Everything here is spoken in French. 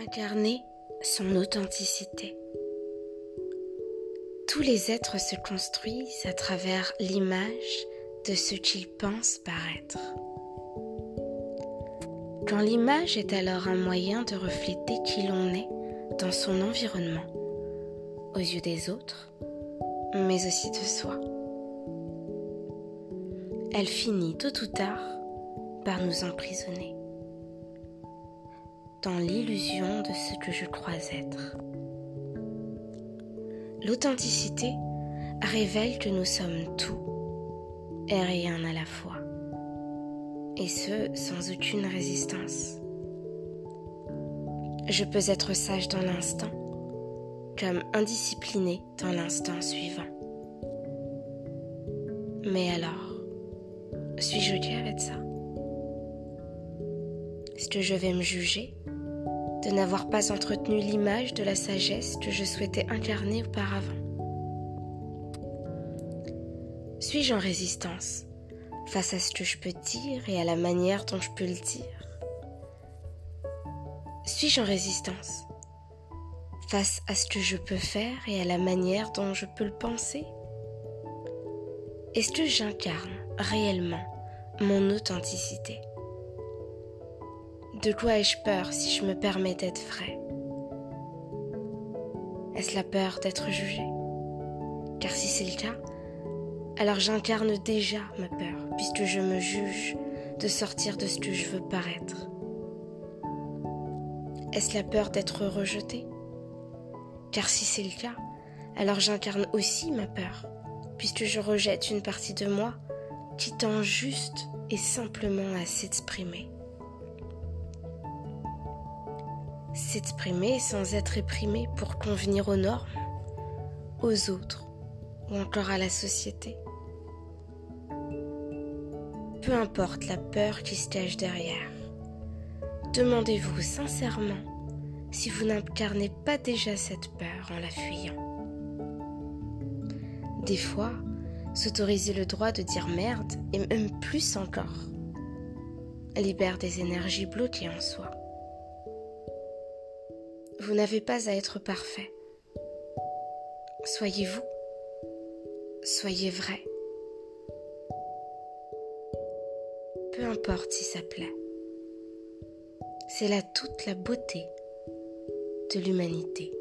Incarner son authenticité. Tous les êtres se construisent à travers l'image de ce qu'ils pensent paraître. Quand l'image est alors un moyen de refléter qui l'on est dans son environnement, aux yeux des autres, mais aussi de soi. Elle finit tôt ou tard par nous emprisonner dans l'illusion de ce que je crois être. L'authenticité révèle que nous sommes tout et rien à la fois, et ce sans aucune résistance. Je peux être sage dans l'instant, comme indiscipliné dans l'instant suivant. Mais alors, suis-je OK avec ça? Est-ce que je vais me juger? De n'avoir pas entretenu l'image de la sagesse que je souhaitais incarner auparavant. Suis-je en résistance face à ce que je peux dire et à la manière dont je peux le dire? Suis-je en résistance face à ce que je peux faire et à la manière dont je peux le penser? Est-ce que j'incarne réellement mon authenticité? De quoi ai-je peur si je me permets d'être vrai Est-ce la peur d'être jugé Car si c'est le cas, alors j'incarne déjà ma peur, puisque je me juge de sortir de ce que je veux paraître. Est-ce la peur d'être rejeté Car si c'est le cas, alors j'incarne aussi ma peur, puisque je rejette une partie de moi qui tend juste et simplement à s'exprimer. S'exprimer sans être éprimé pour convenir aux normes, aux autres ou encore à la société. Peu importe la peur qui se cache derrière, demandez-vous sincèrement si vous n'incarnez pas déjà cette peur en la fuyant. Des fois, s'autoriser le droit de dire merde, et même plus encore, libère des énergies bloquées en soi. Vous n'avez pas à être parfait. Soyez vous. Soyez vrai. Peu importe si ça plaît. C'est là toute la beauté de l'humanité.